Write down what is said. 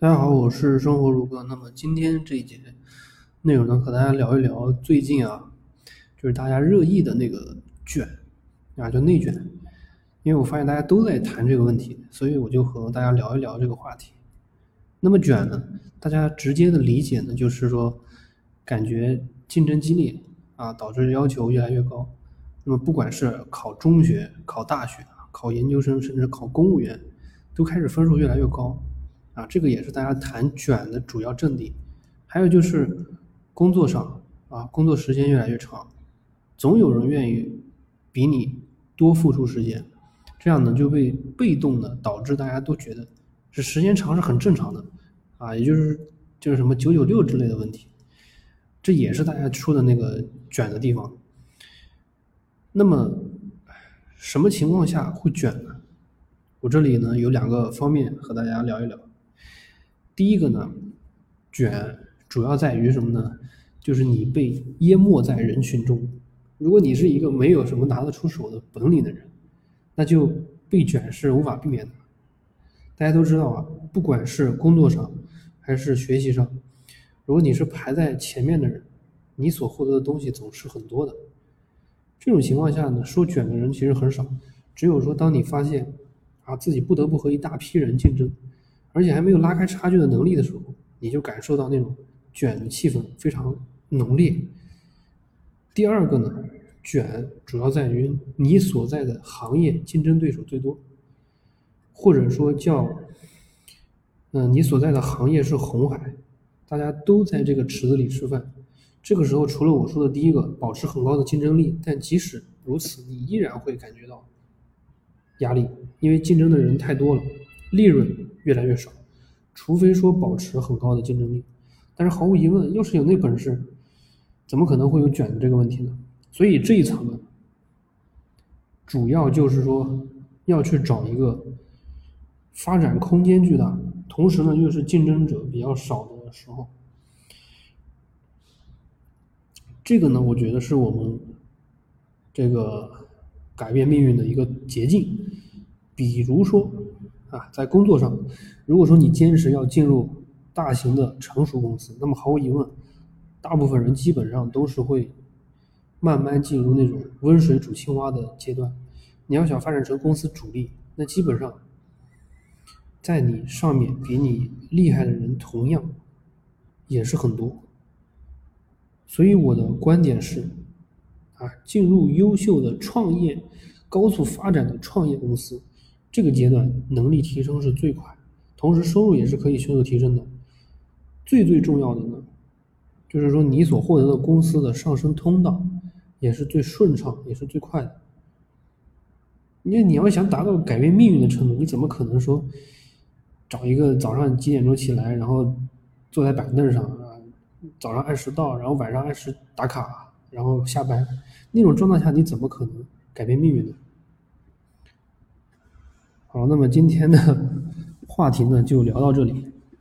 大家好，我是生活如歌。那么今天这一节内容呢，和大家聊一聊最近啊，就是大家热议的那个卷啊，就内卷。因为我发现大家都在谈这个问题，所以我就和大家聊一聊这个话题。那么卷呢，大家直接的理解呢，就是说感觉竞争激烈啊，导致要求越来越高。那么不管是考中学、考大学、考研究生，甚至考公务员，都开始分数越来越高。啊，这个也是大家谈卷的主要阵地，还有就是工作上啊，工作时间越来越长，总有人愿意比你多付出时间，这样呢就被被动的导致大家都觉得这时间长是很正常的啊，也就是就是什么九九六之类的问题，这也是大家说的那个卷的地方。那么什么情况下会卷呢？我这里呢有两个方面和大家聊一聊。第一个呢，卷主要在于什么呢？就是你被淹没在人群中。如果你是一个没有什么拿得出手的本领的人，那就被卷是无法避免的。大家都知道啊，不管是工作上还是学习上，如果你是排在前面的人，你所获得的东西总是很多的。这种情况下呢，说卷的人其实很少。只有说，当你发现啊自己不得不和一大批人竞争。而且还没有拉开差距的能力的时候，你就感受到那种卷的气氛非常浓烈。第二个呢，卷主要在于你所在的行业竞争对手最多，或者说叫，嗯，你所在的行业是红海，大家都在这个池子里吃饭。这个时候，除了我说的第一个，保持很高的竞争力，但即使如此，你依然会感觉到压力，因为竞争的人太多了。利润越来越少，除非说保持很高的竞争力，但是毫无疑问，要是有那本事，怎么可能会有卷的这个问题呢？所以这一层呢，主要就是说要去找一个发展空间巨大，同时呢又是竞争者比较少的时候，这个呢，我觉得是我们这个改变命运的一个捷径，比如说。啊，在工作上，如果说你坚持要进入大型的成熟公司，那么毫无疑问，大部分人基本上都是会慢慢进入那种温水煮青蛙的阶段。你要想发展成公司主力，那基本上在你上面比你厉害的人同样也是很多。所以我的观点是，啊，进入优秀的创业、高速发展的创业公司。这个阶段能力提升是最快，同时收入也是可以迅速提升的。最最重要的呢，就是说你所获得的公司的上升通道也是最顺畅，也是最快的。因为你要想达到改变命运的程度，你怎么可能说找一个早上几点钟起来，然后坐在板凳上啊，早上按时到，然后晚上按时打卡，然后下班那种状态下，你怎么可能改变命运呢？好，那么今天的话题呢，就聊到这里。